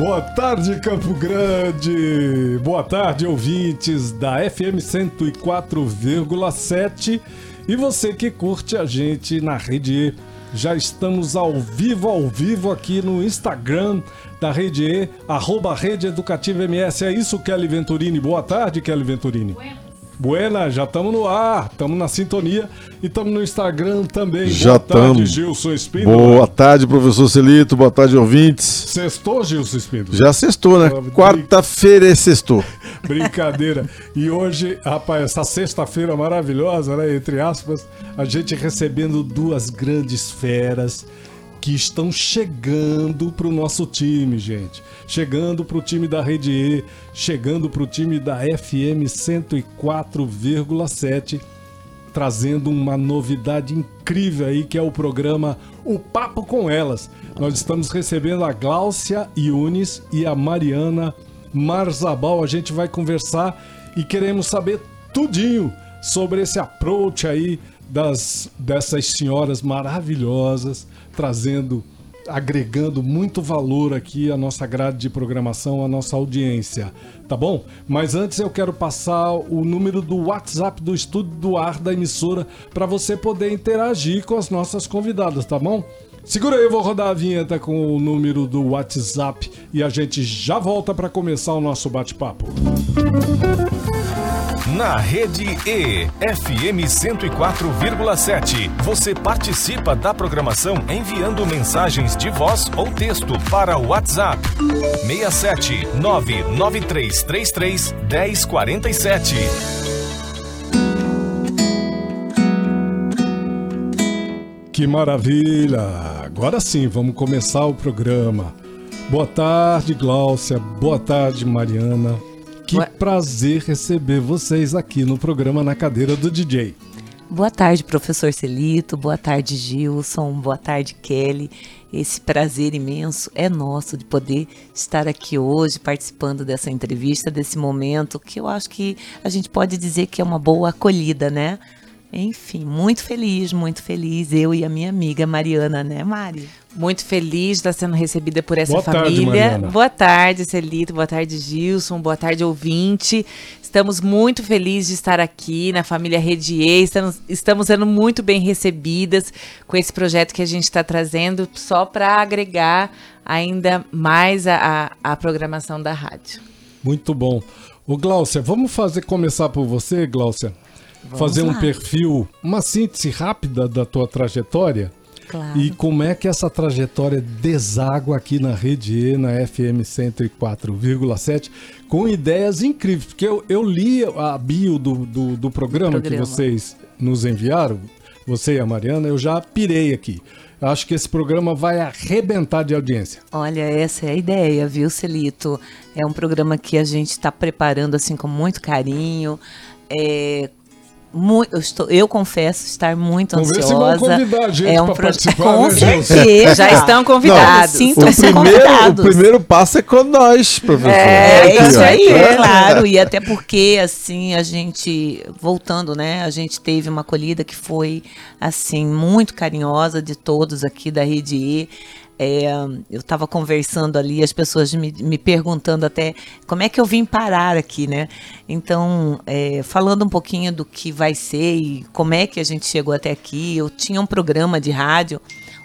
Boa tarde, Campo Grande! Boa tarde, ouvintes da FM 104,7 e você que curte a gente na Rede E. Já estamos ao vivo, ao vivo aqui no Instagram da Rede E, arroba Rede Educativa MS. É isso, Kelly Venturini. Boa tarde, Kelly Venturini. Buena, já estamos no ar, estamos na sintonia e estamos no Instagram também. Já Boa tarde, tamo. Gilson Espíndola. Boa tarde, professor Celito. Boa tarde, ouvintes. Sextou, Gilson Espíndola? Já sextou, né? Ah, Quarta-feira é sextou. Brincadeira. E hoje, rapaz, essa sexta-feira maravilhosa, né? Entre aspas, a gente recebendo duas grandes feras que estão chegando pro nosso time, gente. Chegando pro time da Rede E, chegando pro time da FM 104,7, trazendo uma novidade incrível aí, que é o programa O Papo com Elas. Nós estamos recebendo a Gláucia Yunis e a Mariana Marzabal. A gente vai conversar e queremos saber tudinho sobre esse approach aí das dessas senhoras maravilhosas, trazendo, agregando muito valor aqui à nossa grade de programação, à nossa audiência, tá bom? Mas antes eu quero passar o número do WhatsApp do Estúdio do Ar da emissora para você poder interagir com as nossas convidadas, tá bom? Segura aí, eu vou rodar a vinheta com o número do WhatsApp e a gente já volta para começar o nosso bate-papo. Na Rede E, FM 104,7. Você participa da programação enviando mensagens de voz ou texto para o WhatsApp 67 99333 1047. Que maravilha! Agora sim, vamos começar o programa. Boa tarde, Gláucia. Boa tarde, Mariana. Prazer receber vocês aqui no programa Na Cadeira do DJ. Boa tarde, professor Celito. Boa tarde, Gilson. Boa tarde, Kelly. Esse prazer imenso é nosso de poder estar aqui hoje participando dessa entrevista, desse momento que eu acho que a gente pode dizer que é uma boa acolhida, né? Enfim, muito feliz, muito feliz. Eu e a minha amiga Mariana, né, Mari? Muito feliz de estar sendo recebida por essa Boa tarde, família. Mariana. boa tarde, Celito. Boa tarde, Gilson. Boa tarde, ouvinte. Estamos muito felizes de estar aqui na família Rede E. Estamos, estamos sendo muito bem recebidas com esse projeto que a gente está trazendo só para agregar ainda mais a, a, a programação da rádio. Muito bom. Ô, Gláucia, vamos fazer começar por você, Gláucia? Fazer um lá. perfil, uma síntese rápida da tua trajetória Claro. e como é que essa trajetória deságua aqui na Rede E, na FM 104,7, com ideias incríveis. Porque eu, eu li a bio do, do, do programa, que programa. vocês nos enviaram, você e a Mariana, eu já pirei aqui. Acho que esse programa vai arrebentar de audiência. Olha, essa é a ideia, viu, Celito? É um programa que a gente está preparando assim com muito carinho. É, mu- eu, estou, eu confesso estar muito ansiosa. vão convidar a gente é um pro- Com né, certeza. Já estão convidados. O Sintam-se primeiro, o convidados. primeiro passo é com nós, professor. É, Aqui, isso aí, É. é claro. E até porque, assim, a gente, voltando, né? A gente teve uma acolhida que foi, assim, muito carinhosa de todos aqui da Rede E. É, eu estava conversando ali, as pessoas me, me perguntando até como é que eu vim parar aqui, né? Então, é, falando um pouquinho do que vai ser e como é que a gente chegou até aqui, eu tinha um programa de rádio,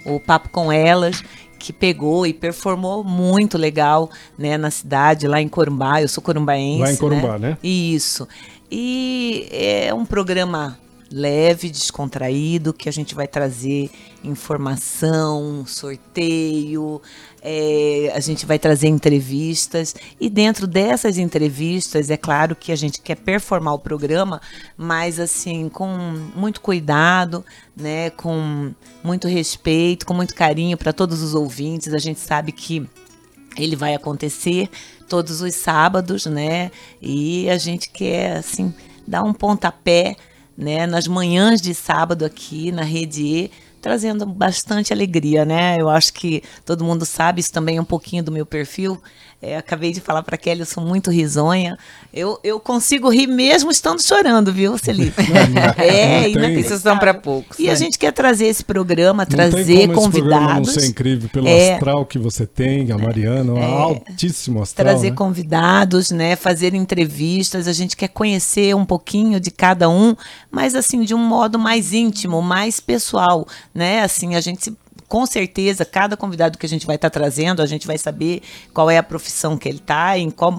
o Papo com Elas, que pegou e performou muito legal, né, na cidade, lá em Corumbá. Eu sou corumbaense. Lá em Corumbá, né? Isso. E é um programa leve, descontraído, que a gente vai trazer informação, sorteio, é, a gente vai trazer entrevistas. E dentro dessas entrevistas, é claro que a gente quer performar o programa, mas assim, com muito cuidado, né, com muito respeito, com muito carinho para todos os ouvintes. A gente sabe que ele vai acontecer todos os sábados, né? E a gente quer assim dar um pontapé, né, nas manhãs de sábado aqui na Rede E, trazendo bastante alegria, né? Eu acho que todo mundo sabe, isso também é um pouquinho do meu perfil. É, acabei de falar para Kelly, eu sou muito risonha. Eu, eu consigo rir mesmo estando chorando, viu, Celito? é, são para poucos. E né? a gente quer trazer esse programa, Não trazer como esse não convidados. ser incrível pelo É. astral que você tem, a Mariana, um altíssimo astral. trazer né? convidados, né, fazer entrevistas, a gente quer conhecer um pouquinho de cada um, mas assim de um modo mais íntimo, mais pessoal, né? Assim, a gente com certeza, cada convidado que a gente vai estar trazendo, a gente vai saber qual é a profissão que ele está,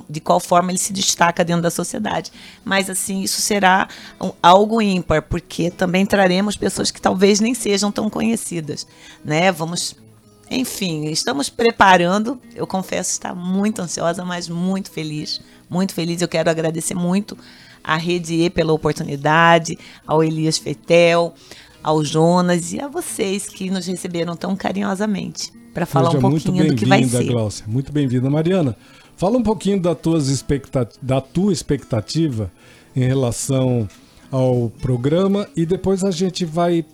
de qual forma ele se destaca dentro da sociedade. Mas assim, isso será um- algo ímpar, porque também traremos pessoas que talvez nem sejam tão conhecidas, né? Vamos enfim, estamos preparando. Eu confesso estar muito ansiosa, mas muito feliz. Muito feliz. Eu quero agradecer muito à Rede E pela oportunidade, ao Elias Fetel, ao Jonas e a vocês que nos receberam tão carinhosamente para falar Seja um pouquinho do que vai bem-vinda, ser. Glaucia. Muito bem-vinda, Mariana. Fala um pouquinho das tuas da tua expectativa em relação ao programa e depois a gente vai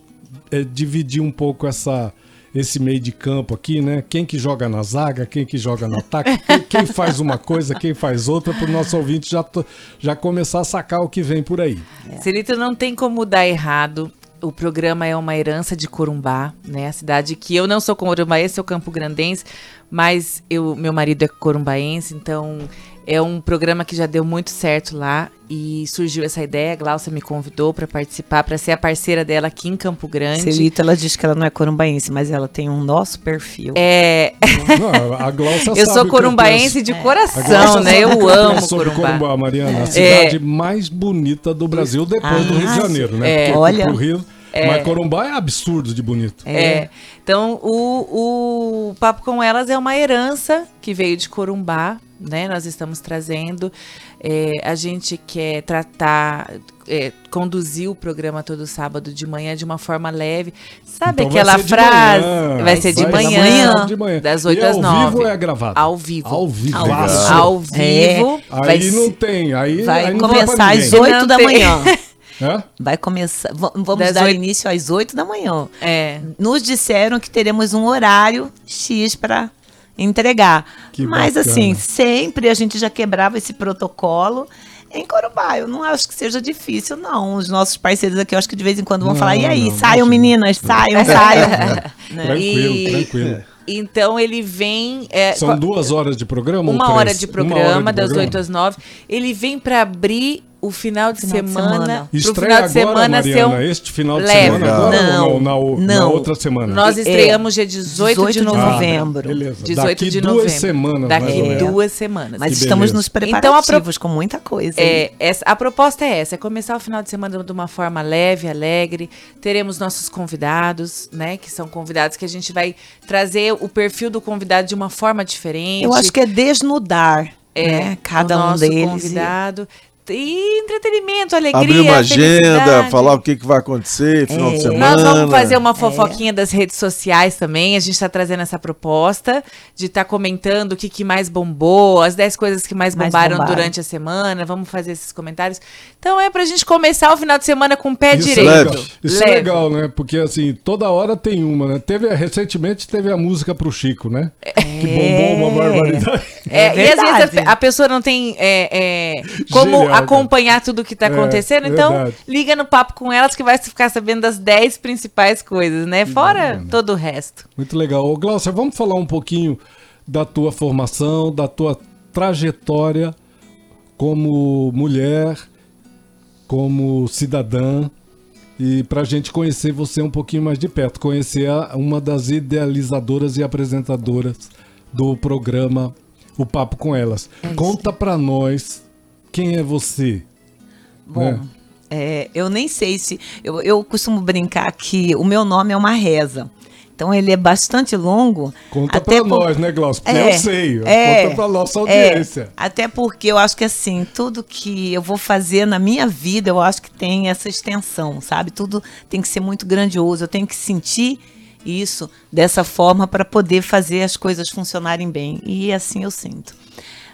eh, dividir um pouco essa esse meio de campo aqui, né? Quem que joga na zaga, quem que joga no ataque, quem, quem faz uma coisa, quem faz outra, para o nosso ouvinte já, já começar a sacar o que vem por aí. Celito, não tem como dar errado. O programa é uma herança de Corumbá, né? A cidade que eu não sou corumbaense, sou campo grandense, mas eu, meu marido é corumbaense, então é um programa que já deu muito certo lá e surgiu essa ideia. A Glaucia me convidou para participar, para ser a parceira dela aqui em Campo Grande. Celito, ela diz que ela não é corumbaense, mas ela tem um nosso perfil. É, Não, a Glaucia eu sou corumbaense de A coração, né? Eu amo Corumbá. Corumbá, Mariana, a cidade mais bonita do Brasil depois do Ah, Rio de Janeiro, né? É. Porque Olha. Rio, mas Corumbá é absurdo de bonito. É. Então, o, o Papo com Elas é uma herança que veio de Corumbá, né? Nós estamos trazendo. É, a gente quer tratar, é, conduzir o programa todo sábado de manhã de uma forma leve. Sabe Então vai aquela ser de frase? manhã. Vai ser de Vai manhã, ser de manhã. das E 8 às ao 9. vivo ou é gravado? Ao vivo. Ao vivo. Ao Vaso. Ao vivo. Aí vai não tem, aí, Vai aí começar às ninguém. 8 Não da manhã. É? Vai começar. va- Vamos Das dar oito- início às 8 da manhã. É. Nos disseram que teremos um horário X para entregar. Que Mas bacana. assim, sempre a gente já quebrava esse protocolo. Em Corumbá, eu não acho que seja difícil, não. Os nossos parceiros aqui, eu acho que de vez em quando vão Não, falar: e aí, não, saiam, meninas, saiam, saiam. Né? Tranquilo, E- tranquilo. Então ele vem. é, São duas horas de programa? ou uma três? hora de Uma programa, hora de das programa? 8 às 9. Ele vem para abrir o final de Final de semana. Estreia final de agora, semana Mariana, um. este final de leve. semana agora Não, ou na, na, na não. outra semana? Nós É, estreamos dia 18, de 18 de novembro. novembro. beleza. 18 Daqui de duas novembro. semanas, Daqui duas semanas. Mas Que estamos beleza. nos Então, a preparativos pro- com muita coisa. É, essa- a proposta é essa, é começar o final de semana de uma forma leve, alegre. Teremos nossos convidados, né? Que são convidados que a gente vai trazer o perfil do convidado de uma forma diferente. Eu acho que é desnudar né, cada o um deles. convidado. E entretenimento, alegria, Abrir uma agenda, felicidade. falar o que, que vai acontecer final de É. semana. Nós vamos fazer uma fofoquinha das redes sociais também. A gente está trazendo essa proposta de estar comentando o que, que mais bombou, as 10 coisas que mais Mais bombaram, bombaram. durante a semana. Vamos fazer esses comentários. Então é pra gente começar o final de semana com o pé Isso, direito. é legal. Isso é Leve. legal, né? Porque assim, toda hora tem uma, né? Teve, recentemente teve a música pro Chico, né? Que bombou uma barbaridade. É, É e às vezes a, a pessoa não tem é, é, como Genial, cara. acompanhar tudo que tá É, acontecendo, então verdade. liga no papo com elas que vai ficar sabendo das 10 principais coisas, né? Fora todo o resto. Muito legal. Ô, Glaucia, vamos falar um pouquinho da tua formação, da tua trajetória como mulher, como cidadã, e para a gente conhecer você um pouquinho mais de perto, conhecer a- uma das idealizadoras e apresentadoras do programa O Papo com Elas. Conta para nós quem é você. Bom, né? É, eu nem sei se. Eu, eu costumo brincar que o meu nome é uma reza. Então ele é bastante longo. Conta até pra por- nós, né, Glaucio? Porque É, eu sei. é, Conta pra nossa é. audiência. até porque eu acho que assim, tudo que eu vou fazer na minha vida, eu acho que tem essa extensão, sabe? Tudo tem que ser muito grandioso. Eu tenho que sentir isso dessa forma para poder fazer as coisas funcionarem bem. E assim eu sinto.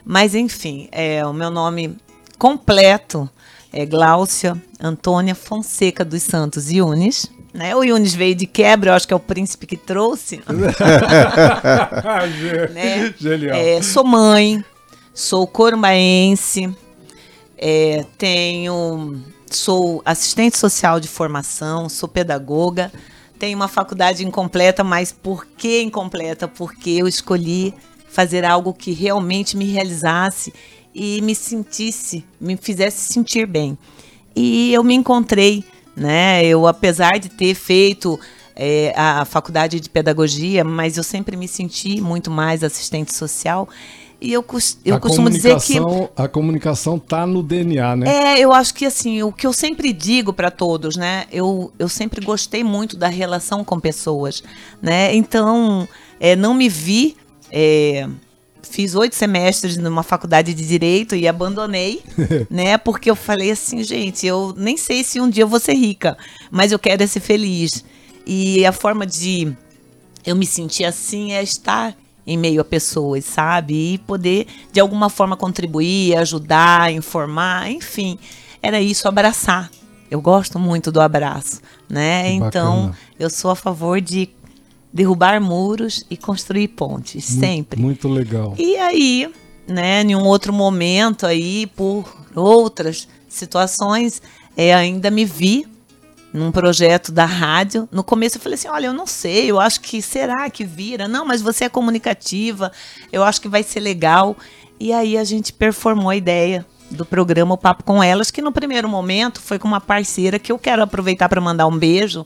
Mas enfim, é, o meu nome completo é Gláucia Antônia Fonseca dos Santos Yunes. Né? O Yunes veio de quebra, eu acho que é o príncipe que trouxe. né? Genial. É, sou mãe, sou corumbaense, é, tenho, sou assistente social de formação, sou pedagoga, tenho uma faculdade incompleta, mas por que incompleta? Porque eu escolhi fazer algo que realmente me realizasse e me sentisse, me fizesse sentir bem. E eu me encontrei, né? Eu, apesar de ter feito é, a faculdade de pedagogia, mas eu sempre me senti muito mais assistente social. E eu, eu a costumo dizer que A comunicação tá no DNA, né? é, eu acho que assim, o que eu sempre digo para todos, né? Eu, eu sempre gostei muito da relação com pessoas, né? Então, é, não me vi. é, fiz oito semestres numa faculdade de direito e abandonei, né? Porque eu falei assim, gente, eu nem sei se um dia eu vou ser rica, mas eu quero é ser feliz. E a forma de eu me sentir assim é estar em meio a pessoas, sabe? E poder, de alguma forma, contribuir, ajudar, informar, enfim. Era isso, abraçar. Eu gosto muito do abraço, né? Então, eu sou a favor de derrubar muros e construir pontes, Mu- sempre. Muito legal. E aí, né, em um outro momento aí, por outras situações, é, ainda me vi num projeto da rádio. No começo eu falei assim, olha, eu não sei, eu acho que será que vira? Não, mas você é comunicativa, eu acho que vai ser legal. E aí a gente performou a ideia do programa O Papo com Elas, que no primeiro momento foi com uma parceira que eu quero aproveitar para mandar um beijo.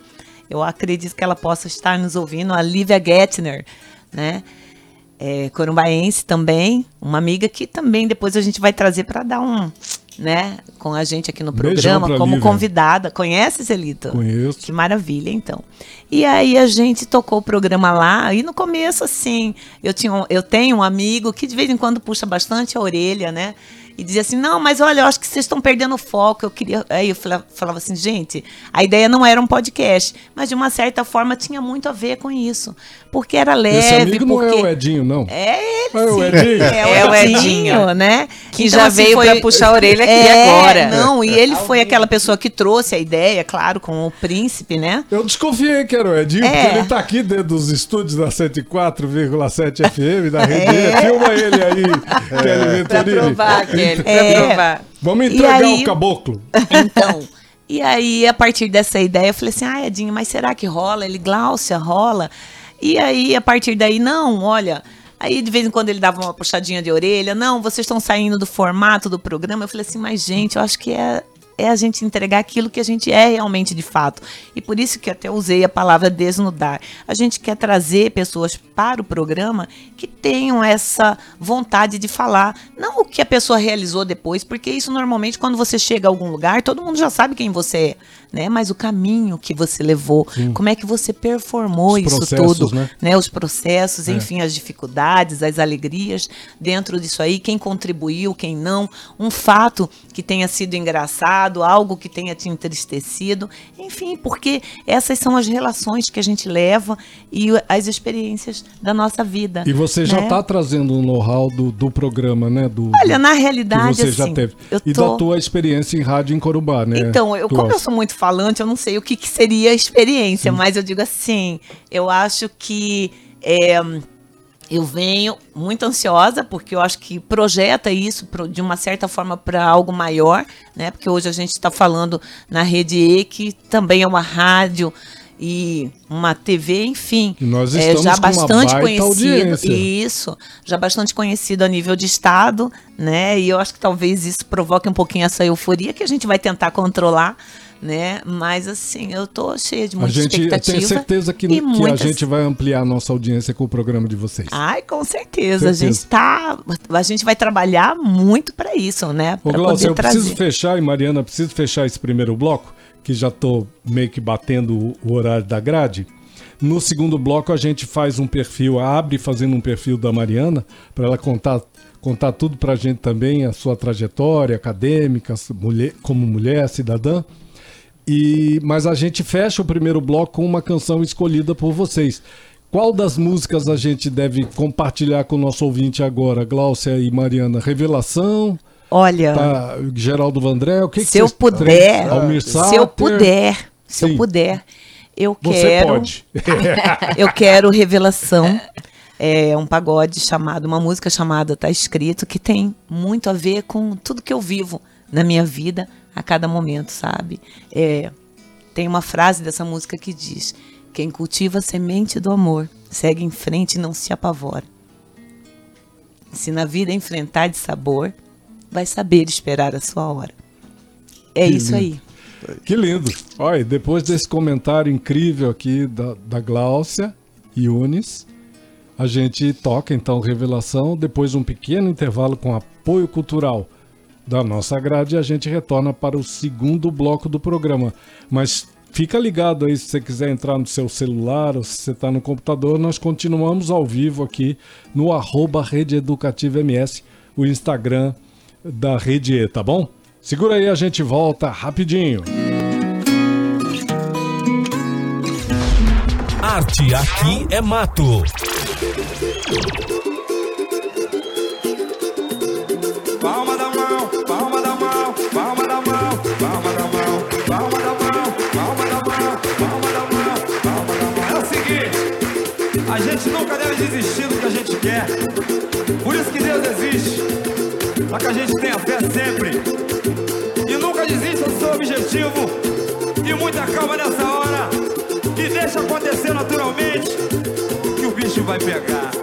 Eu acredito que ela possa estar nos ouvindo, a Lívia Gettner, né? é, corumbaense também, uma amiga que também depois a gente vai trazer para dar um, né, com a gente aqui no programa, como Lívia. convidada. Conhece, Celito? Conheço. Que maravilha, então. E aí a gente tocou o programa lá, e no começo, assim, eu, tinha eu tenho um amigo que de vez em quando puxa bastante a orelha, né? E dizia assim, não, mas olha, eu acho que vocês estão perdendo o foco. Eu queria. Aí eu fala- falava assim, gente, a ideia não era um podcast, mas de uma certa forma tinha muito a ver com isso. Porque era leve, Esse amigo não porque. é o Edinho, não. É ele, É o. Edinho? É o Edinho, né? Que já veio pra puxar a orelha aqui É, agora. Não, e ele foi aquela pessoa que trouxe a ideia, claro, com o príncipe, né? Eu desconfiei que era o Edinho, É. porque ele tá aqui dentro dos estúdios da 104,7 FM, da Rede É. Filma ele aí, Kelly Pra provar, Pra É. provar. Vamos entregar aí- o caboclo. Então, e aí, a partir dessa ideia, eu falei assim, ah, Edinho, mas será que rola? Ele, Gláucia, rola? E aí, a partir daí, não, olha... Aí, de vez em quando, ele dava uma puxadinha de orelha. Não, vocês estão saindo do formato do programa. Eu falei assim, mas, gente, eu acho que é, é a gente entregar aquilo que a gente é realmente de fato. E por isso que até usei a palavra desnudar. A gente quer trazer pessoas para o programa que tenham essa vontade de falar. Não o que a pessoa realizou depois, porque isso normalmente, quando você chega a algum lugar, todo mundo já sabe quem você é. Né? Mas o caminho que você levou, como é que você performou Os isso tudo, né? né? Os processos, É. enfim, as dificuldades, as alegrias dentro disso aí, quem contribuiu, quem não, um fato que tenha sido engraçado, algo que tenha te entristecido, enfim, porque essas são as relações que a gente leva e as experiências da nossa vida. E você já né? tá trazendo um know-how do, do programa, né? Do, Olha, na realidade, você já assim, teve. eu E tô... da tua experiência em rádio em Corumbá, né? Então, eu, como eu sou muito falante, eu não sei o que, que seria a experiência, mas eu digo assim, eu acho que é, eu venho muito ansiosa, porque eu acho que projeta isso de uma certa forma para algo maior, né? Porque hoje a gente está falando na Rede E, que também é uma rádio e uma TV, enfim, E nós é estamos já com uma bastante conhecido. audiência. Isso, já bastante conhecido a nível de estado, né? E eu acho que talvez isso provoque um pouquinho essa euforia que a gente vai tentar controlar, né? Mas assim, eu tô cheia de A muita gente expectativa. tem certeza que, que a gente vai ampliar a nossa audiência com o programa de vocês. Ai, com certeza. A Certeza. gente tá. A gente vai trabalhar muito para isso, né? Ô, Pra Glaucia, eu poder trazer. preciso fechar, e Mariana, preciso fechar esse primeiro bloco, que já tô meio que batendo o- horário da grade. No segundo bloco, a gente faz um perfil, abre fazendo um perfil da Mariana, para ela contar, contar tudo pra gente também, a sua trajetória acadêmica, mulher, como mulher, cidadã. E, mas a gente fecha o primeiro bloco com uma canção escolhida por vocês. Qual das músicas a gente deve compartilhar com o nosso ouvinte agora, Gláucia e Mariana? Revelação? Olha, Tá, Geraldo Vandré, o que, que se eu vocês- puder, Almir se eu puder, se Sim. eu puder, eu Você quero. pode. eu quero Revelação. É um pagode chamado, uma música chamada Tá Escrito, que tem muito a ver com tudo que eu vivo na minha vida a cada momento, sabe? É, tem uma frase dessa música que diz: Quem cultiva a semente do amor segue em frente e não se apavora. Se na vida enfrentar de sabor, vai saber esperar a sua hora. É Que isso lindo. aí. que lindo. Olha, depois desse comentário incrível aqui da, da Gláucia Yunis, a gente toca então Revelação, depois um pequeno intervalo com apoio cultural da nossa grade e a gente retorna para o segundo bloco do programa. Mas fica ligado aí se você quiser entrar no seu celular ou se você está no computador, nós continuamos ao vivo aqui no arroba Rede Educativa MS, o Instagram da Rede E, tá bom? Segura aí, a gente volta rapidinho. Arte aqui é mato. A gente nunca deve desistir do que a gente quer. Por isso que Deus existe, para que a gente tenha fé sempre. E nunca desista do seu objetivo. E muita calma nessa hora. E deixa acontecer naturalmente que o bicho vai pegar.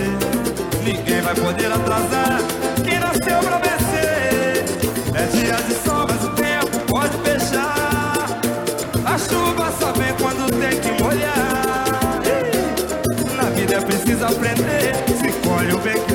Vai poder atrasar quem nasceu pra vencer. É dia de sol, mas o tempo pode fechar. A chuva só vem quando tem que molhar. Na vida é preciso aprender. Se colhe o bem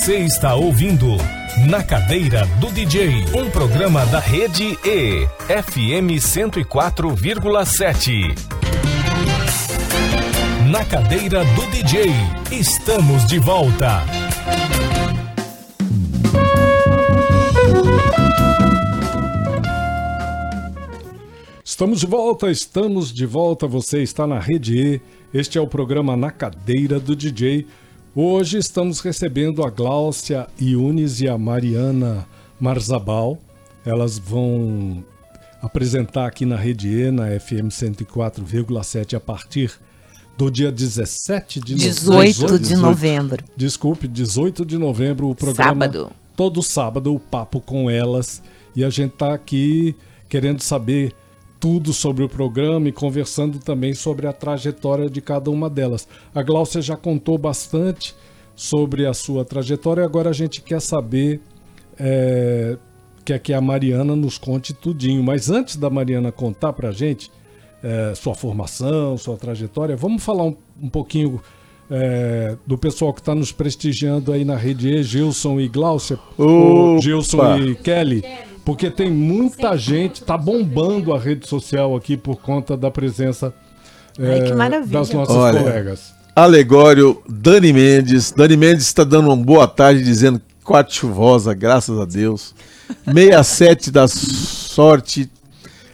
Você está ouvindo Na Cadeira do DJ, um programa da Rede E, FM 104,7. Na Cadeira do DJ, estamos de volta. Estamos de volta, estamos de volta. Você está na Rede E. Este é o programa Na Cadeira do DJ. Hoje estamos recebendo a Gláucia Yunis e a Mariana Marzabal. Elas vão apresentar aqui na Rede E, na FM 104,7, a partir do dia 17 de no- 18 de novembro. Desculpe, 18 de novembro, o programa. Sábado. Todo sábado, o papo com elas. E a gente tá aqui querendo saber tudo sobre o programa e conversando também sobre a trajetória de cada uma delas. A Gláucia já contou bastante sobre a sua trajetória, agora a gente quer saber. É, quer que a Mariana nos conte tudinho. Mas antes da Mariana contar pra gente é, sua formação, sua trajetória, vamos falar um, um pouquinho é, do pessoal que está nos prestigiando aí na rede E, Gilson e Glaucia, Opa! Gilson e Kelly, porque tem muita gente, tá bombando a rede social aqui por conta da presença Ai, é, que maravilha. das nossas Olha. colegas. Alegório, Dani Mendes. Dani Mendes está dando uma boa tarde, dizendo quarta chuvosa, graças a Deus. 67 da sorte.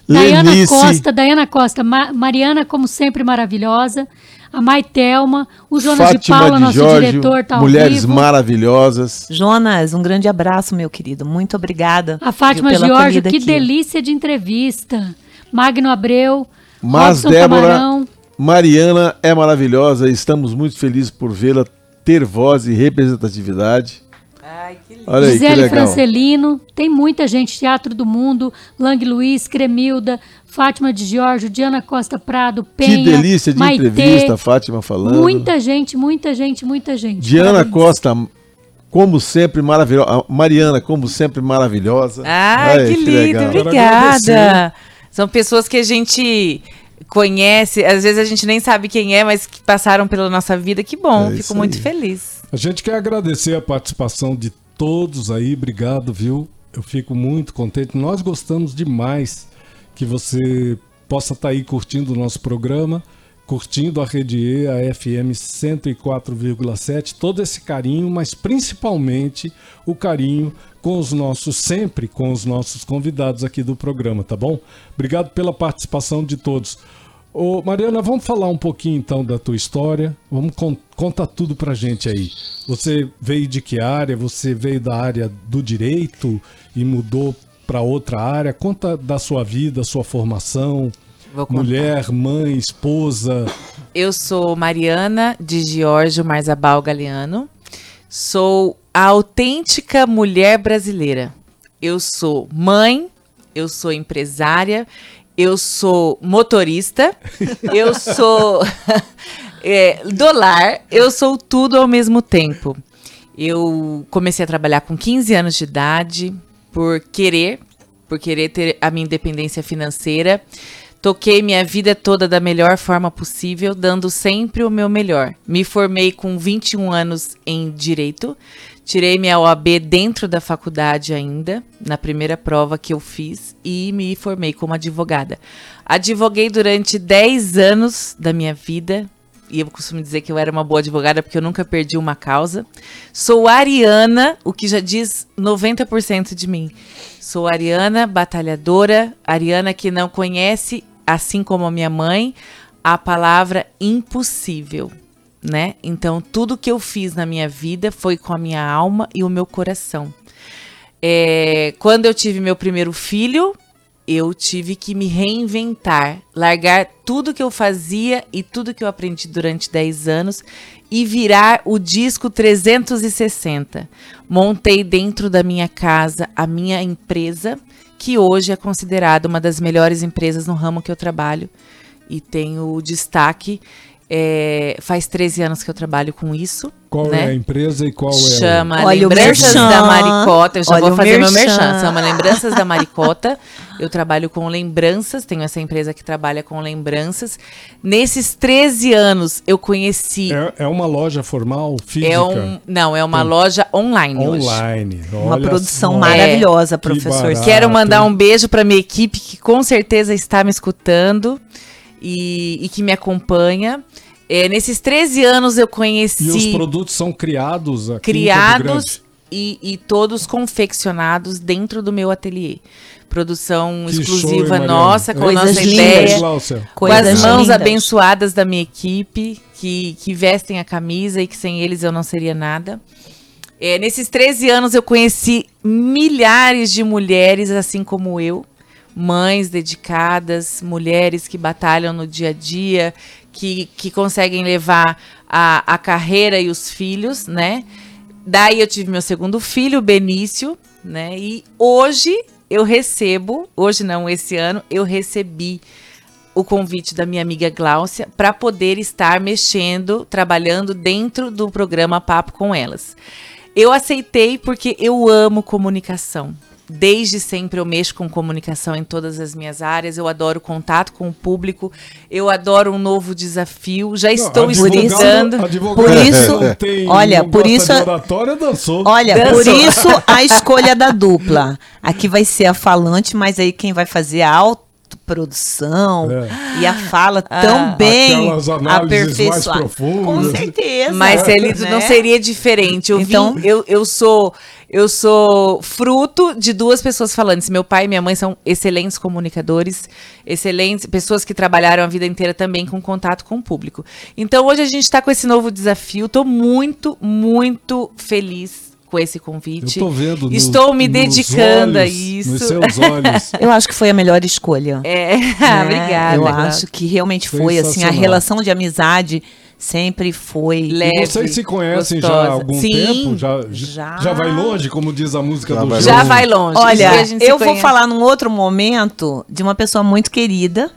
Dayana Lenice. Costa, Dayana Costa, Ma- Mariana, como sempre, maravilhosa. A Maitelma, o Jonas de Fátima Paula, de nosso Jorge, diretor, tá mulheres vivo. maravilhosas. Jonas, um grande abraço, meu querido. Muito obrigada. A Fátima viu, acolhida que aqui. delícia de entrevista. Magno Abreu, Mas Robson Débora, Camarão. Mariana é maravilhosa e estamos muito felizes por vê-la ter voz e representatividade. Ai, que lindo. Olha aí, que Gisele legal. Francelino, tem muita gente, Teatro do Mundo, Lang Luiz, Cremilda, Fátima de Giorgio, Diana Costa Prado, Penha, Que delícia de Maitê, entrevista, a Fátima falando. Muita gente, muita gente, muita gente. Diana Parabéns. Costa, como sempre, maravilhosa. Mariana, como sempre, maravilhosa. Ai, Ai, que lindo, legal. Obrigada. São pessoas que a gente conhece, às vezes a gente nem sabe quem é, mas que passaram pela nossa vida. Que bom, É fico muito aí. feliz. A gente quer agradecer a participação de todos aí, obrigado, viu? Eu fico muito contente. Nós gostamos demais que você possa estar aí curtindo o nosso programa, curtindo a Rede E, a FM 104,7, todo esse carinho, mas principalmente o carinho com os nossos, sempre com os nossos convidados aqui do programa, tá bom? Obrigado pela participação de todos. Ô, Mariana, vamos falar um pouquinho então da tua história. Vamos con contar tudo pra gente aí. Você veio de que área? Você veio da área do direito e mudou para outra área? Conta da sua vida, sua formação. Mulher, mãe, esposa. Eu sou Mariana de Giorgio Marzabal Galeano. Sou a autêntica mulher brasileira. Eu sou mãe, eu sou empresária, eu sou motorista, eu sou é, do lar, eu sou tudo ao mesmo tempo. Eu comecei a trabalhar com 15 anos de idade por querer, por querer ter a minha independência financeira. Toquei minha vida toda da melhor forma possível, dando sempre o meu melhor. Me formei com 21 anos em direito. Tirei minha OAB dentro da faculdade ainda, na primeira prova que eu fiz, e me formei como advogada. Advoguei durante 10 anos da minha vida, e eu costumo dizer que eu era uma boa advogada porque eu nunca perdi uma causa. Sou ariana, o que já diz 90% de mim. Sou ariana, batalhadora, ariana que não conhece, assim como a minha mãe, a palavra impossível, né? Então, tudo que eu fiz na minha vida foi com a minha alma e o meu coração. É, quando eu tive meu primeiro filho, eu tive que me reinventar, largar tudo que eu fazia e tudo que eu aprendi durante 10 anos e virar o disco 360. Montei dentro da minha casa a minha empresa, que hoje é considerada uma das melhores empresas no ramo que eu trabalho e tenho destaque. É, faz 13 anos que eu trabalho com isso. Qual né? é a empresa e qual é o... Chama Olha Lembranças merchan. da Maricota. Eu já Olha vou o fazer meu merchan. merchan. Chama Lembranças da Maricota. Eu trabalho com lembranças. Tenho essa empresa que trabalha com lembranças. Nesses 13 anos, eu conheci. É, é uma loja formal, física? É um, não, é uma loja online, hoje. Online. Uma Olha produção só. maravilhosa, que professor. barato. Quero mandar um beijo para minha equipe que com certeza está me escutando e, e que me acompanha. É, nesses 13 anos eu conheci. E os produtos são criados aqui criados Grande? e, e todos confeccionados dentro do meu ateliê. Produção Que show, exclusiva Mariana? nossa, com a Coisas nossa lindas. ideia. Com Coisas as mãos lindas. abençoadas da minha equipe, que, que vestem a camisa e que sem eles eu não seria nada. É, nesses 13 anos eu conheci milhares de mulheres assim como eu, mães dedicadas, mulheres que batalham no dia a dia, que, que conseguem levar a, a carreira e os filhos, né? Daí eu tive meu segundo filho, Benício, né? E hoje eu recebo, hoje não, esse ano, eu recebi o convite da minha amiga Gláucia para poder estar mexendo, trabalhando dentro do programa Papo com Elas. Eu aceitei porque eu amo comunicação. Desde sempre eu mexo com comunicação em todas as minhas áreas. Eu adoro contato com o público. Eu adoro um novo desafio. Já estou estudando. Por isso- não tem- olha, por isso- dançou. Olha, por isso a escolha da dupla. Aqui vai ser a falante, mas aí quem vai fazer a autoprodução É. e a fala análises mais aperfeiçoar. profundas. Com certeza. Marcelito né? não seria diferente. Eu, Então- vim- eu, eu sou eu sou fruto de duas pessoas falantes. Meu pai e minha mãe são excelentes comunicadores, excelentes pessoas que trabalharam a vida inteira também com contato com o público. Então hoje a gente está com esse novo desafio. Estou muito, muito feliz com esse Eu convite. tô vendo. no- Estou me nos dedicando a olhos, isso. Nos seus olhos. Eu acho que foi a melhor escolha. É, né? obrigada. Eu acho que realmente foi assim, a relação de amizade sempre foi Leve. E vocês se conhecem já há gostosa. algum Sim, tempo? Já, já. já vai longe, como diz a música Já do vai? Já vai longe. Olha, eu vou falar num outro momento de uma pessoa muito querida,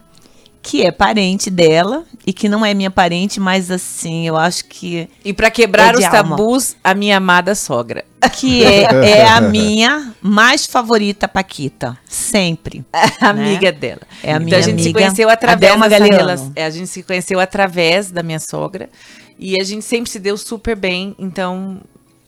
que é parente dela, e que não é minha parente, mas assim, eu acho que, E para quebrar É os alma. tabus, a minha amada sogra. que é, é a minha mais favorita Paquita. Sempre. amiga dela. É a então minha a gente se amiga, conheceu através dessa relação. É, a gente se conheceu através da minha sogra e a gente sempre se deu super bem, então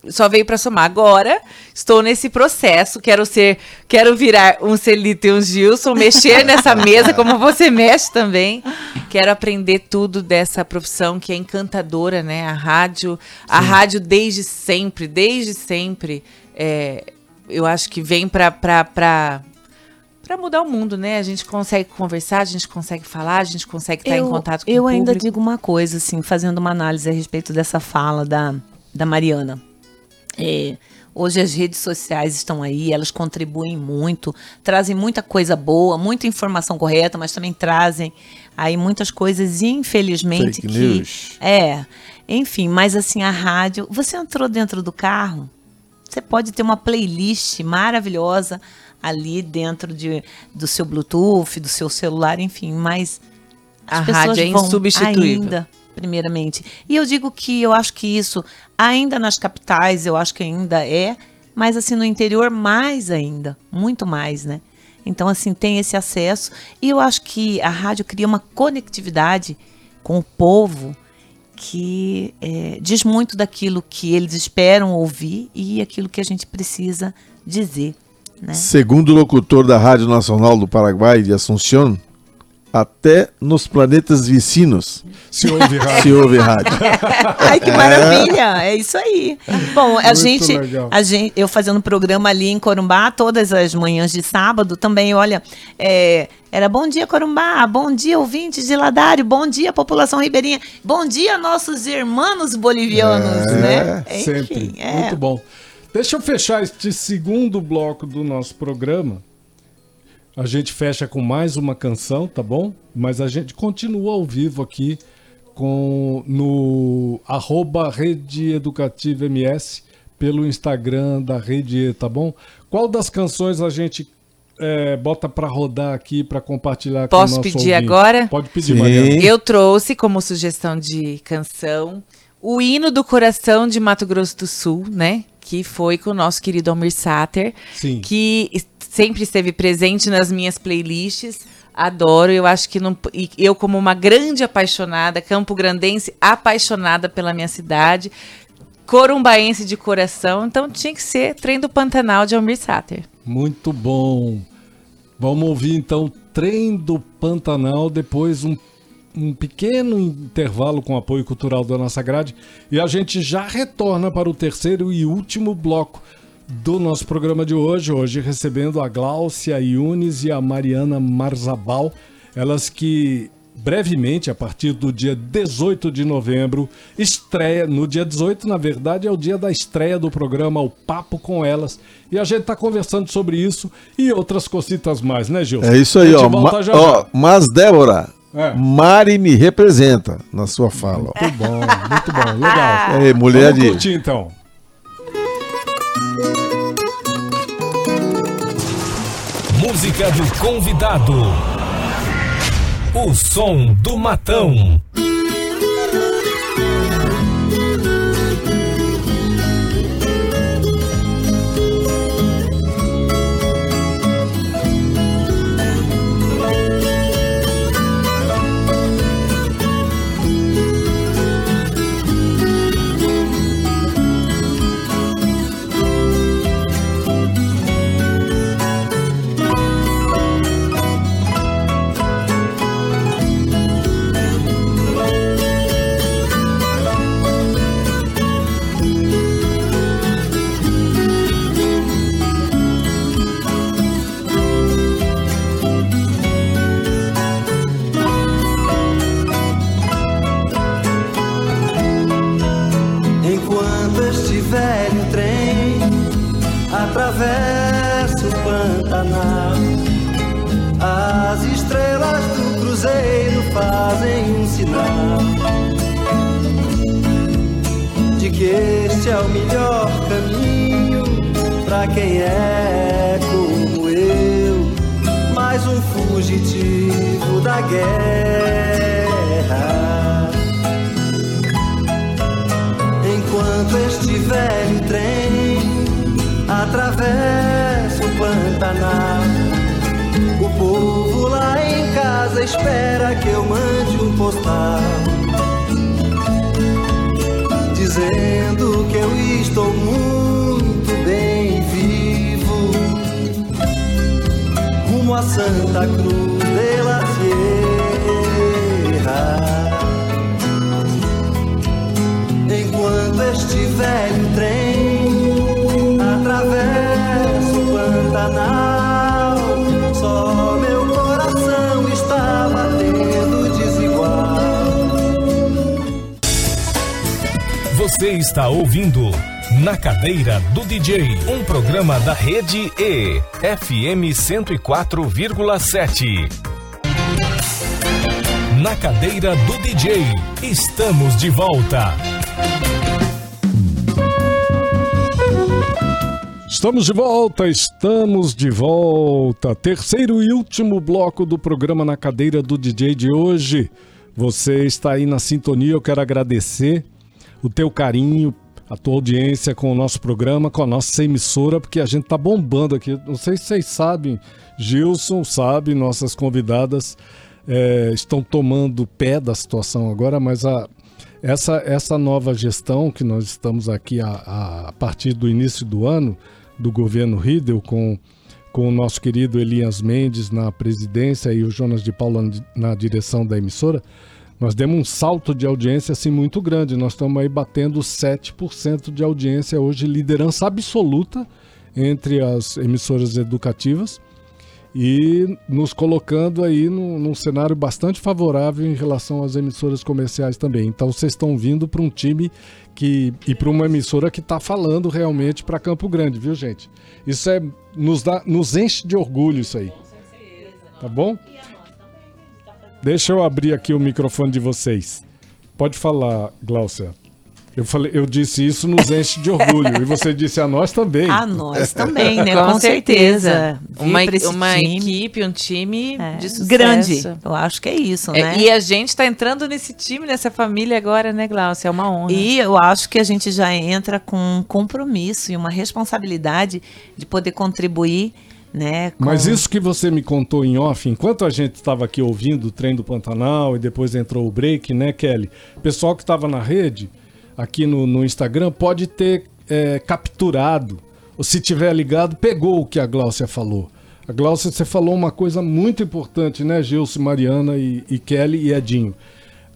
só veio para somar. Agora estou nesse processo, quero ser, quero virar um Celito e um Gilson, mexer nessa mesa como você mexe também. Quero aprender tudo dessa profissão que é encantadora, né? A rádio, a rádio desde sempre, desde sempre, é, eu acho que vem para para para mudar o mundo, né? A gente consegue conversar, a gente consegue falar, a gente consegue estar em contato com eu o ainda público. digo uma coisa, assim, fazendo uma análise a respeito dessa fala da, da Mariana. É, hoje as redes sociais estão aí, elas contribuem muito, trazem muita coisa boa, muita informação correta, mas também trazem aí muitas coisas, infelizmente, Fake que. news. É, enfim, mas assim, a rádio. Você entrou dentro do carro? Você pode ter uma playlist maravilhosa ali dentro de, do seu Bluetooth, do seu celular, enfim, mas A as pessoas rádio é vão insubstituível. ainda, primeiramente. E eu digo que eu acho que isso, ainda nas capitais, eu acho que ainda é, mas assim, no interior, mais ainda, muito mais, né? Então, assim, tem esse acesso. E eu acho que a rádio cria uma conectividade com o povo que é, diz muito daquilo que eles esperam ouvir e aquilo que a gente precisa dizer. Né? Segundo o locutor da Rádio Nacional do Paraguai de Assunção, até nos planetas vizinhos Se ouve rádio. se ouve rádio. Ai, que maravilha! É isso aí. Bom, a gente, a gente, eu fazendo programa ali em Corumbá, todas as manhãs de sábado, também, olha, é, era bom dia, Corumbá, bom dia, ouvintes de Ladário, bom dia, população ribeirinha, bom dia, nossos irmãos bolivianos, né? É, sempre. Enfim, é. Muito bom. Deixa eu fechar este segundo bloco do nosso programa. A gente fecha com mais uma canção, tá bom? Mas a gente continua ao vivo aqui com no arroba Rede Educativa MS pelo Instagram da Rede E, tá bom? Qual das canções a gente é, bota pra rodar aqui pra compartilhar com o Posso nosso pedir ouvinte? agora? Pode pedir, Sim. Mariana. Eu trouxe como sugestão de canção o hino do coração de Mato Grosso do Sul, né? Que foi com o nosso querido Almir Sater, Sim. que sempre esteve presente nas minhas playlists. Adoro, eu acho que não, eu como uma grande apaixonada, campo grandense, apaixonada pela minha cidade, corumbaense de coração, então tinha que ser Trem do Pantanal de Almir Sater. Muito bom. Vamos ouvir então Trem do Pantanal, depois um, um pequeno intervalo com apoio cultural da nossa grade e a gente já retorna para o terceiro e último bloco do nosso programa de hoje. Hoje recebendo a Gláucia Yunes e a Mariana Marzabal, elas que brevemente, a partir do dia 18 de novembro, estreia. No dia 18, na verdade, é o dia da estreia do programa O Papo com Elas. E a gente está conversando sobre isso e outras cositas mais, né, Gil? É isso aí, ó. Ma- já ó, já. mas, Débora, É. Mari me representa na sua fala. Muito bom, muito bom, legal. Aí, mulher Vamos de. curtir então. Música do convidado. O som do matão. Santa Cruz de la Sierra. Enquanto este velho trem atravessa o Pantanal, só meu coração está batendo desigual. Você está ouvindo Na Cadeira do DJ, um programa da Rede E, FM 104,7. Na Cadeira do DJ, estamos de volta. Estamos de volta, estamos de volta. Terceiro e último bloco do programa na cadeira do DJ de hoje. Você está aí na sintonia, eu quero agradecer o teu carinho, a tua audiência com o nosso programa, com a nossa emissora, porque a gente tá bombando aqui. Não sei se vocês sabem, Gilson sabe, nossas convidadas eh, estão tomando pé da situação agora, mas a, essa, essa nova gestão que nós estamos aqui a, a, a partir do início do ano, do governo Riedel, com, com o nosso querido Elias Mendes na presidência e o Jonas de Paula na direção da emissora, nós demos um salto de audiência assim muito grande. Nós estamos aí batendo 7% de audiência hoje, liderança absoluta entre as emissoras educativas e nos colocando aí num, num cenário bastante favorável em relação às emissoras comerciais também. Então vocês estão vindo para um time que e para uma emissora que está falando realmente para Campo Grande, viu gente? Isso é nos dá, nos enche de orgulho isso aí. Tá bom? Deixa eu abrir aqui o microfone de vocês. Pode falar, Glaucia. Eu, falei, eu disse isso nos enche de orgulho. e você disse a nós também. A nós também, né? Com, Com, certeza. Uma, uma equipe, um time é, de sucesso. grande. Eu acho que é isso, É, né? e a gente tá entrando nesse time, nessa família agora, né, Glaucia? É uma honra. E eu acho que a gente já entra com um compromisso e uma responsabilidade de poder contribuir, né? com- Mas isso que você me contou em off, enquanto a gente estava aqui ouvindo o trem do Pantanal e depois entrou o break, né, Kelly? Pessoal que estava na rede, aqui no, no Instagram, pode ter é, capturado, ou se tiver ligado, pegou o que a Gláucia falou. A Gláucia, você falou uma coisa muito importante, né, Gilson, Mariana e, e Kelly e Edinho.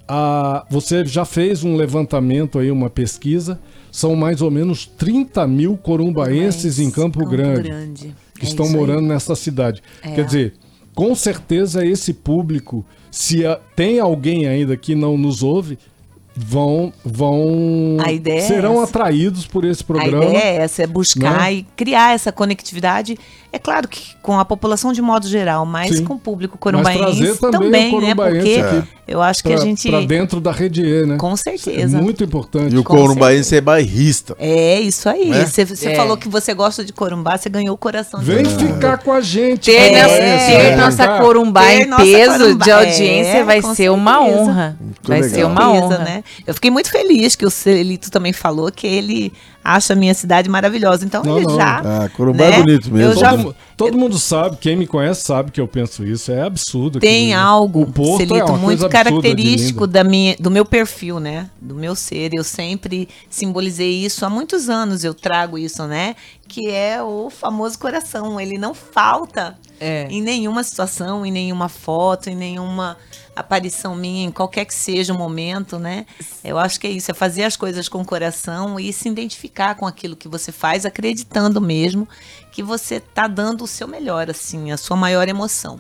Ah, você já fez um levantamento aí, uma pesquisa. São mais ou menos 30 mil corumbaenses em Campo, Grande que É estão isso aí. morando nessa cidade. É. Quer dizer, com certeza esse público, se tem alguém ainda que não nos ouve, vão vão A ideia é serão essa. atraídos por esse programa. A ideia é essa, é buscar né? e criar essa conectividade. É claro que com a população de modo geral, mas Sim. com o público corumbaense também, também, o né? Porque aqui eu acho que a gente. pra dentro da rede E, né? Com certeza. É muito importante. E o Com corumbaense é bairrista. É isso aí. Né? Você você É. falou que você gosta de corumbá, você ganhou o coração de Vem mundo. ficar com a gente. Ter, É, nossa, corumbaense, ter nossa corumbá Ter em peso corumbá. de audiência É, vai ser uma certeza. honra. vai legal. ser uma certeza, honra. né? Eu fiquei muito feliz que o Celito também falou que ele acha a minha cidade maravilhosa. Então Não, ele não. já. Ah, Corumbá é bonito mesmo. Eu já Todo, mu- todo mundo sabe, quem me conhece sabe que eu penso isso. É absurdo. tem né? algo, é Celito, uma muito característico da minha, do meu perfil, né? Do meu ser. Eu sempre simbolizei isso há muitos anos. Eu trago isso, né? Que é o famoso coração. Ele não falta É. em nenhuma situação, em nenhuma foto, em nenhuma aparição minha, em qualquer que seja o momento, né? Eu acho que é isso, é fazer as coisas com o coração e se identificar com aquilo que você faz, acreditando mesmo que você tá dando o seu melhor, assim, a sua maior emoção.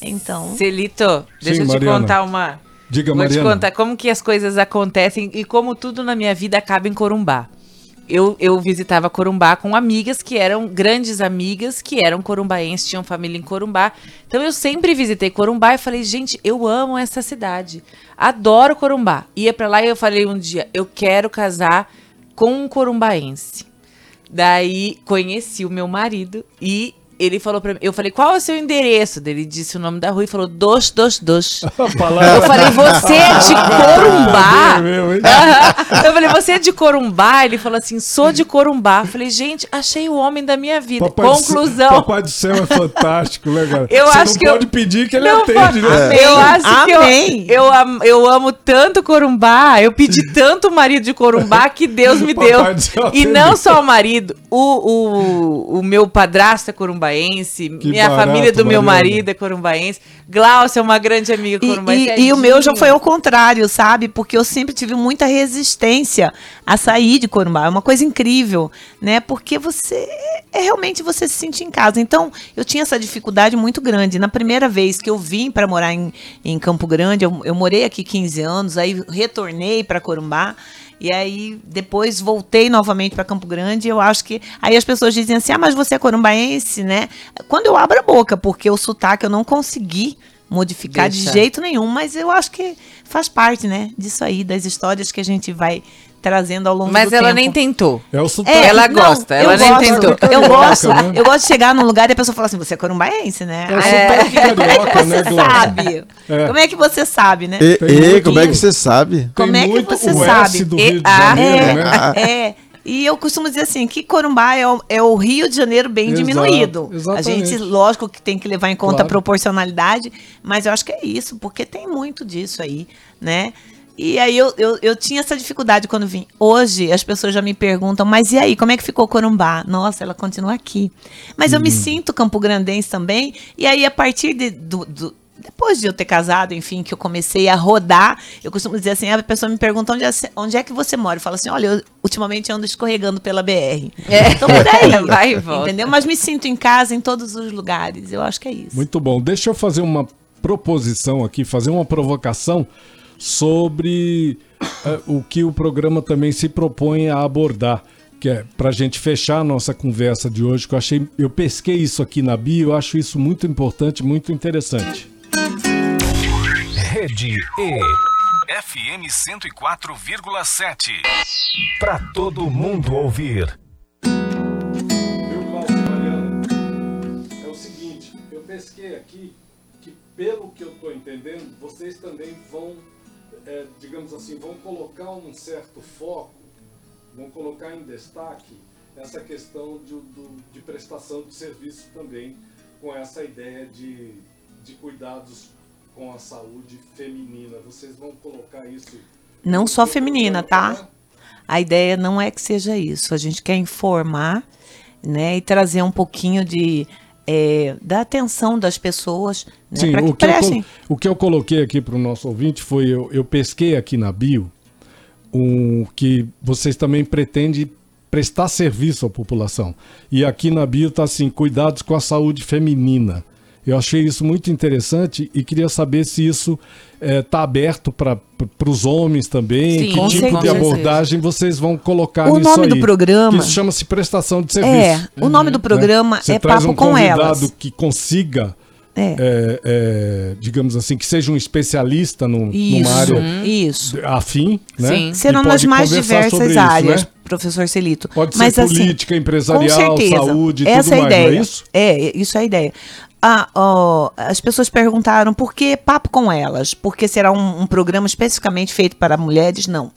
Então, Celito, deixa eu te Mariana. contar uma. Diga, Vou te Mariana. contar como que as coisas acontecem e como tudo na minha vida acaba em Corumbá. Eu, eu visitava Corumbá com amigas que eram grandes amigas, que eram corumbaenses, tinham família em Corumbá. Então eu sempre visitei Corumbá e falei, gente, eu amo essa cidade. Adoro Corumbá. Ia pra lá e eu falei um dia, eu quero casar com um corumbaense. Daí conheci o meu marido e ele falou pra mim, eu falei, qual é o seu endereço? Ele disse o nome da rua e falou, dos, dos, dos. Eu falei, você é de Corumbá? Eu falei, você é de Corumbá? Ele falou assim, sou de Corumbá. Eu falei, gente, achei o homem da minha vida. Papai do Conclusão. céu- Papai do céu é fantástico, né, cara? Eu Você acho não que eu- pode pedir que ele Não, atende, né? Eu acho que eu, Amém. eu, am- eu amo tanto Corumbá, eu pedi tanto o marido de Corumbá que Deus me Papai deu. do céu E não só o marido, o, o, o meu padrasto é corumbaense, Que minha barato, família do meu Mariana. marido é corumbaense, Glaucia é uma grande amiga E, corumbaense. e- é e o meu já foi ao contrário, sabe? Porque eu sempre tive muita resistência a sair de Corumbá. É uma coisa incrível, né? Porque você é realmente você se sente em casa. Então, eu tinha essa dificuldade muito grande. Na primeira vez que eu vim para morar em, em Campo Grande, eu, eu morei aqui 15 anos, aí retornei para Corumbá. E aí, depois voltei novamente para Campo Grande. Eu acho que. Aí as pessoas dizem assim: ah, mas você é corumbaense, né? Quando eu abro a boca, porque o sotaque eu não consegui modificar de Deixa. jeito nenhum, mas eu acho que faz parte, né? Disso aí, das histórias que a gente vai trazendo ao longo Mas do ela tempo. nem tentou. É o sotaque. Ela não, gosta, ela nem gosto, tentou. Eu Carioca, gosto, né? eu gosto de chegar num lugar e a pessoa fala assim, você é corumbaense, né? É é que carioca, né, sabe? É. Como é que você sabe, né? E, e, muito- como é que você sabe? Como é que você sabe? Do E- Rio de ah, Janeiro, né? É, é. E eu costumo dizer assim, que Corumbá é o, é o Rio de Janeiro bem Exato, diminuído. A exatamente. gente, lógico que tem que levar em conta Claro. a proporcionalidade, mas eu acho que é isso, porque tem muito disso aí, né? E aí eu, eu, eu tinha essa dificuldade quando vim. Hoje as pessoas já me perguntam, mas e aí, como é que ficou Corumbá? Nossa, ela continua aqui. Mas eu me sinto campograndense também, e aí a partir de, do, do- depois de eu ter casado, enfim, que eu comecei a rodar, eu costumo dizer assim, a pessoa me pergunta onde é, onde é que você mora? Eu falo assim, olha, eu ultimamente ando escorregando pela BR. É. Então por aí. Vai e volta. Entendeu? Mas me sinto em casa em todos os lugares. Eu acho que é isso. Muito bom. Deixa eu fazer uma proposição aqui, fazer uma provocação sobre eh, o que o programa também se propõe a abordar. Que é para a gente fechar a nossa conversa de hoje, que eu achei. Eu pesquei isso aqui na bio, eu acho isso muito importante, muito interessante. Rede E. FM 104,7. Para todo mundo ouvir. É o seguinte, eu pesquei aqui que, pelo que eu estou entendendo, vocês também vão, é, digamos assim, vão colocar um certo foco, vão colocar em destaque essa questão de, do- de prestação de serviço também, com essa ideia de, de cuidados com a saúde feminina. Vocês vão colocar isso. Não só feminina, tá? A ideia não é que seja isso. A gente quer informar, né, e trazer um pouquinho de é, da atenção das pessoas, né, Sim, para que o que, eu, prestem. colo- o que eu coloquei aqui para o nosso ouvinte foi: eu, eu pesquei aqui na bio um, que vocês também pretendem prestar serviço à população. E aqui na bio está assim: cuidados com a saúde feminina. Eu achei isso muito interessante e queria saber se isso está aberto para os homens também. Sim, que tipo de certeza. abordagem vocês vão colocar O nisso nome aí? do programa- Que Isso chama-se prestação de serviço. É, o nome do programa Você é Papo um com Elas. que consiga É. é, é, digamos assim, que seja um especialista no, Isso, numa área isso. afim, né? Sim. Serão pode nas mais conversar sobre diversas isso, áreas, né? professor Celito. Pode ser Mas, assim, política, empresarial, saúde, Essa tudo é a mais, ideia. não é isso? É, isso é a ideia. Ah, ó, as pessoas perguntaram por que papo com elas? Porque será um, um programa especificamente feito para mulheres? Não.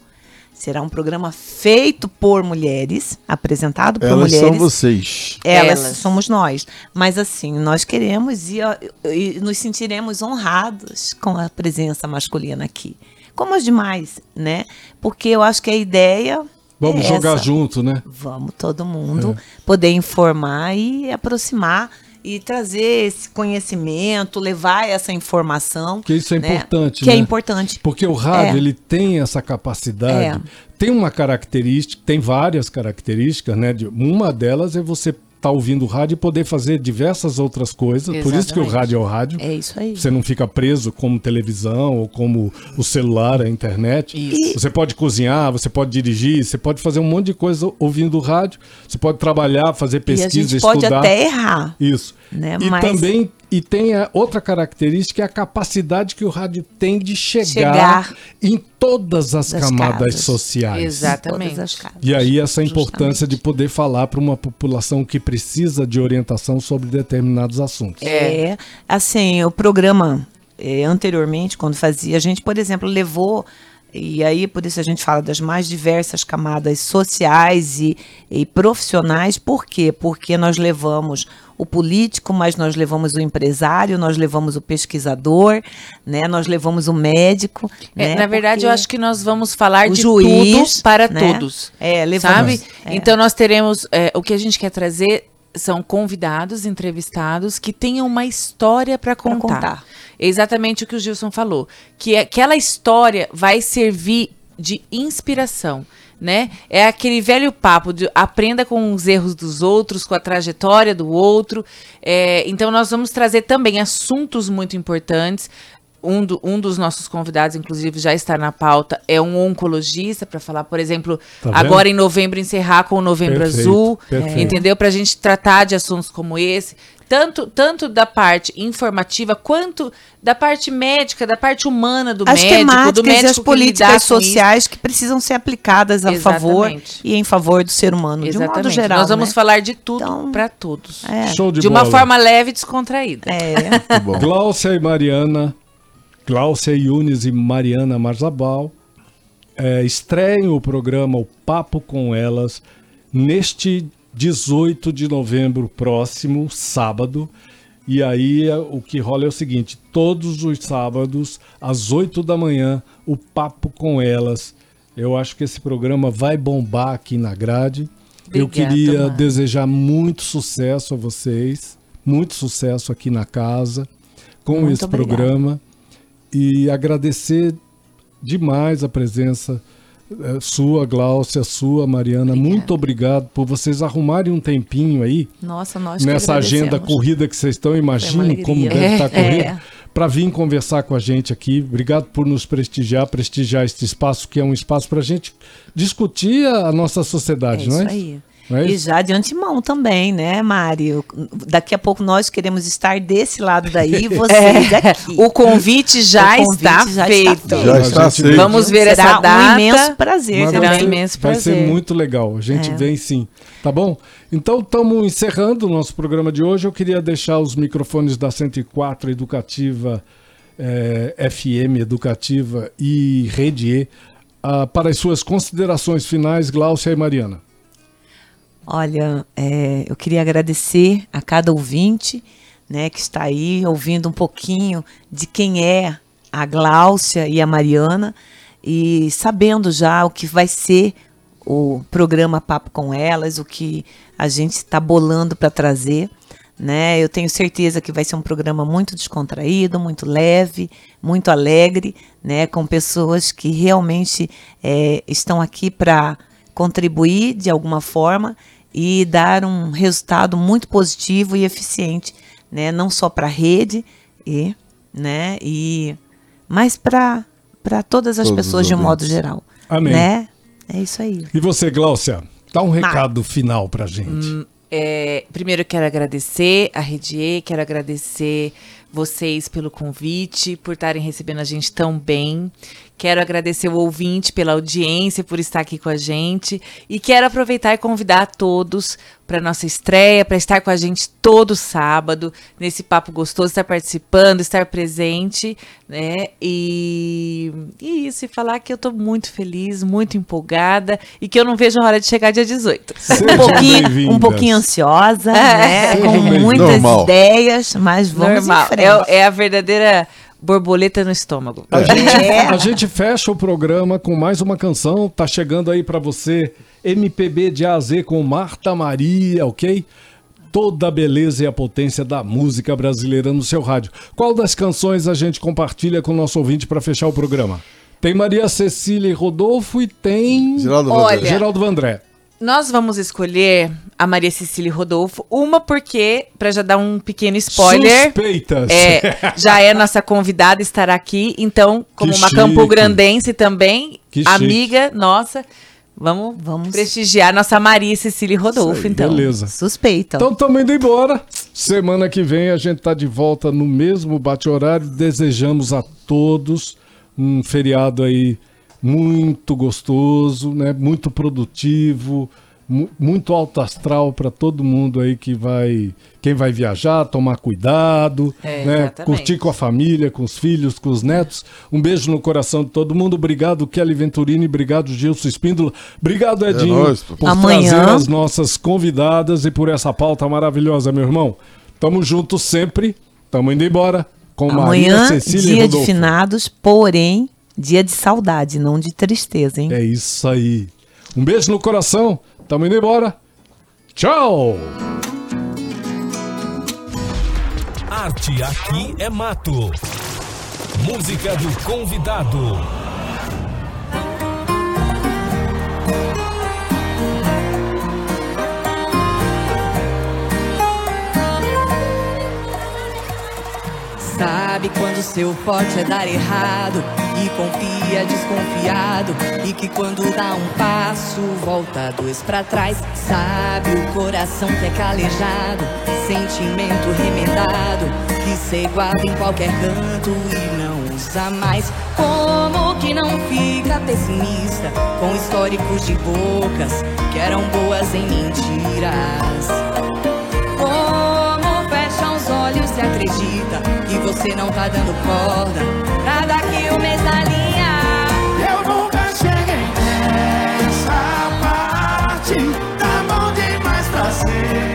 Será um programa feito por mulheres, apresentado por Elas mulheres. são vocês. Elas, Elas. somos nós. Mas assim, nós queremos e, e nos sentiremos honrados com a presença masculina aqui. Como as demais, né? Porque eu acho que a ideia. Vamos é jogar essa. junto, né? Vamos todo mundo poder informar e aproximar e trazer esse conhecimento, levar essa informação. Porque isso é né? importante, Que é né? importante. Porque o rádio, É. ele tem essa capacidade, É. tem uma característica, tem várias características, né? De- Uma delas é você estar ouvindo o rádio e poder fazer diversas outras coisas. Por isso que o Exatamente. rádio é o rádio. É isso aí. Você não fica preso como televisão ou como o celular, a internet. Isso. Você pode cozinhar, você pode dirigir, você pode fazer um monte de coisa ouvindo o rádio. Você pode trabalhar, fazer E a pesquisa, gente pode estudar. até errar. Isso. Né, E mas- também e tem a outra característica, é a capacidade que o rádio tem de chegar, Chegar em todas as das camadas casas. sociais. Exatamente. Todas as casas. E aí essa importância Justamente. de poder falar para uma população que precisa de orientação sobre determinados assuntos. É, assim, o programa é, anteriormente, quando fazia, a gente, por exemplo, levou, e aí por isso a gente fala das mais diversas camadas sociais e, e profissionais, por quê? Porque nós levamos o político, mas nós levamos o empresário, nós levamos o pesquisador, né? Nós levamos o médico. É, né? na verdade, Porque eu acho que nós vamos falar de juiz, tudo para né? todos. É, levamos. Sabe? É. Então nós teremos. é, o que a gente quer trazer são convidados, entrevistados que tenham uma história para contar. contar. É exatamente o que o Gilson falou. Que aquela história vai servir de inspiração. Né? É aquele velho papo de aprenda com os erros dos outros, com a trajetória do outro. É, então, nós vamos trazer também assuntos muito importantes. Um, do- um dos nossos convidados, inclusive, já está na pauta, é um oncologista, para falar, por exemplo, Tá agora em novembro encerrar com o Novembro Perfeito, Azul, perfeito. entendeu? Para a gente tratar de assuntos como esse, tanto, tanto da parte informativa quanto da parte médica, da parte humana do as médico, do temáticas médico e as políticas sociais que precisam ser aplicadas a favor Exatamente. e em favor do ser humano, de um modo Exatamente. geral. Nós vamos né? falar de tudo Então, para todos. É. Show de, De uma forma leve e descontraída. É. Muito bom. Gláucia e Mariana, Gláucia Yunes e Mariana Marzabal, é, estreiam o programa O Papo com Elas neste 18 de novembro próximo, sábado. E aí é, o que rola é o seguinte: todos os sábados, às 8 da manhã, o Papo com Elas. Eu acho que esse programa vai bombar aqui na grade. Eu Obrigada, queria Mara. desejar muito sucesso a vocês, muito sucesso aqui na casa com Muito esse programa e agradecer demais a presença eh, sua, Gláucia, sua, Mariana. Muito obrigado por vocês arrumarem um tempinho aí Nossa, nós nessa agenda corrida que vocês estão. Alegria. como deve É, estar corrida. é. Para vir conversar com a gente aqui. Obrigado por nos prestigiar, prestigiar este espaço, que é um espaço para a gente discutir a nossa É sociedade, não isso é? aí. É E já de antemão também, né, Mário? Daqui a pouco nós queremos estar desse lado daí, vocês aqui. O convite já, O convite está, já está feito. feito. Já está feito. Vamos ver Será essa data. um imenso prazer Será vai um imenso Vai prazer. ser muito legal. A gente É. vem sim. Tá bom? Então estamos encerrando o nosso programa de hoje. Eu queria deixar os microfones da 104 Educativa, eh, FM Educativa e Rede E ah, para as suas considerações finais, Gláucia e Mariana. Olha, é, eu queria agradecer a cada ouvinte né, que está aí ouvindo um pouquinho de quem é a Gláucia e a Mariana e sabendo já o que vai ser o programa Papo com Elas, o que a gente está bolando para trazer. Né? Eu tenho certeza que vai ser um programa muito descontraído, muito leve, muito alegre, né? com pessoas que realmente é, estão aqui para contribuir de alguma forma e dar um resultado muito positivo e eficiente, né? Não só para a rede e, né? E mas para para todas as Todos os pessoas de um modo geral, Amém. né? É isso aí. E você, Gláucia, dá um recado final pra gente. É, primeiro eu quero agradecer a Redier, quero agradecer vocês pelo convite, por estarem recebendo a gente tão bem. Quero agradecer o ouvinte pela audiência, por estar aqui com a gente. E quero aproveitar e convidar a todos para nossa estreia, para estar com a gente todo sábado, nesse papo gostoso, estar participando, estar presente, né? E, e isso, e falar que eu estou muito feliz, muito empolgada e que eu não vejo a hora de chegar dia 18. Sejam Um pouquinho, um pouquinho ansiosa, né? Sejam Com muitas Normal. ideias, mas vamos Normal. em frente. É, é a verdadeira borboleta no estômago. A gente, É. a gente fecha o programa com mais uma canção. Tá chegando aí pra você MPB de A a Z com Marta Maria, ok? Toda a beleza e a potência da música brasileira no seu rádio. Qual das canções a gente compartilha com o nosso ouvinte pra fechar o programa? Tem Maria Cecília e Rodolfo e tem Geraldo Olha, Vandré. Geraldo Vandré. Nós vamos escolher a Maria Cecília Rodolfo, uma porque, para já dar um pequeno spoiler, Suspeitas. é, já é nossa convidada, estará aqui. Então, como Que uma chique. campograndense também, Que chique. amiga nossa, vamos, Vamos. prestigiar nossa Maria Cecília Rodolfo, aí, então. Beleza. Suspeita. Então estamos indo embora. Semana que vem a gente tá de volta no mesmo bate-horário. Desejamos a todos um feriado aí muito gostoso, né? Muito produtivo, mu- muito alto astral para todo mundo aí que vai, quem vai viajar, tomar cuidado, É, né? Curtir com a família, com os filhos, com os netos. Um beijo no coração de todo mundo. Obrigado Kelly Venturini, obrigado Gilson Espíndola, obrigado Edinho nóis, pô. por Amanhã- trazer as nossas convidadas e por essa pauta maravilhosa, meu irmão. Tamo juntos sempre. Tamo indo embora com Amanhã, Maria Cecília dia de Rodolfo. finados, porém, dia de saudade, não de tristeza, hein? É isso aí. Um beijo no coração. Tamo indo embora. Tchau! Arte aqui é mato. Música do convidado. Sabe quando seu forte é dar errado E confia desconfiado E que quando dá um passo Volta dois pra trás. Sabe o coração que é calejado Sentimento remendado Que cê guarda em qualquer canto E não usa mais. Como que não fica pessimista Com históricos de bocas Que eram boas em mentiras? Como fecha os olhos e acredita você não tá dando corda. Tá cada que o mês na linha. Eu nunca cheguei nessa parte. Tá bom demais pra ser.